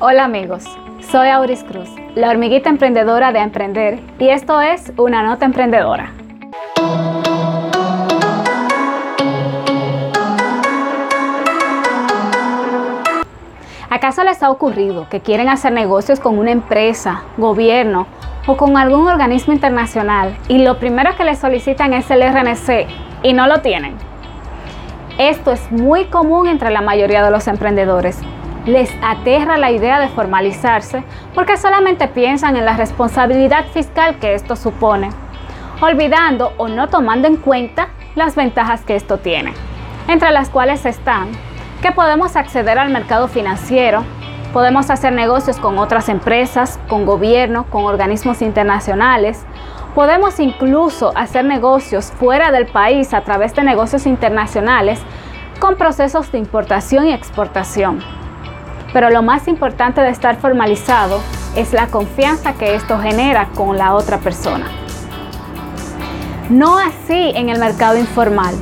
Hola amigos, soy Auris Cruz, la hormiguita emprendedora de Emprender y esto es Una Nota Emprendedora. ¿Acaso les ha ocurrido que quieren hacer negocios con una empresa, gobierno o con algún organismo internacional y lo primero que les solicitan es el RNC y no lo tienen? Esto es muy común entre la mayoría de los emprendedores. Les aterra la idea de formalizarse porque solamente piensan en la responsabilidad fiscal que esto supone, olvidando o no tomando en cuenta las ventajas que esto tiene, entre las cuales están que podemos acceder al mercado financiero, podemos hacer negocios con otras empresas, con gobierno, con organismos internacionales, Podemos incluso hacer negocios fuera del país a través de negocios internacionales con procesos de importación y exportación. Pero lo más importante de estar formalizado es la confianza que esto genera con la otra persona. No así en el mercado informal.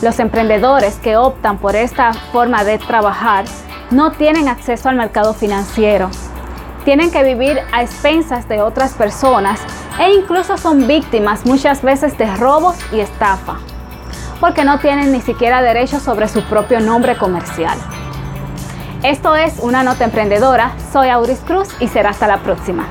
Los emprendedores que optan por esta forma de trabajar no tienen acceso al mercado financiero. Tienen que vivir a expensas de otras personas e incluso son víctimas muchas veces de robos y estafa, porque no tienen ni siquiera derechos sobre su propio nombre comercial. Esto es una nota emprendedora, soy Auris Cruz y será hasta la próxima.